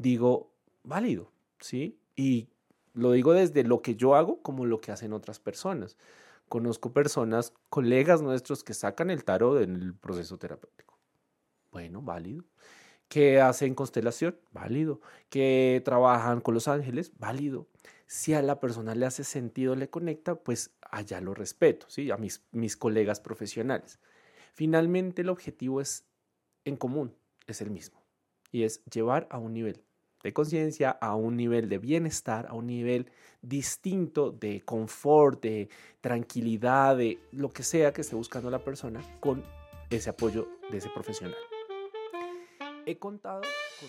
digo, válido, ¿sí? Y lo digo desde lo que yo hago como lo que hacen otras personas. Conozco personas, colegas nuestros que sacan el tarot en el proceso terapéutico. Bueno, válido. Que hacen constelación, válido. Que trabajan con los ángeles, válido. Si a la persona le hace sentido, le conecta, pues allá lo respeto, ¿sí? A mis, mis colegas profesionales. Finalmente, el objetivo es en común, es el mismo. Y es llevar a un nivel de conciencia, a un nivel de bienestar, a un nivel distinto de confort, de tranquilidad, de lo que sea que esté buscando la persona con ese apoyo de ese profesional. He contado con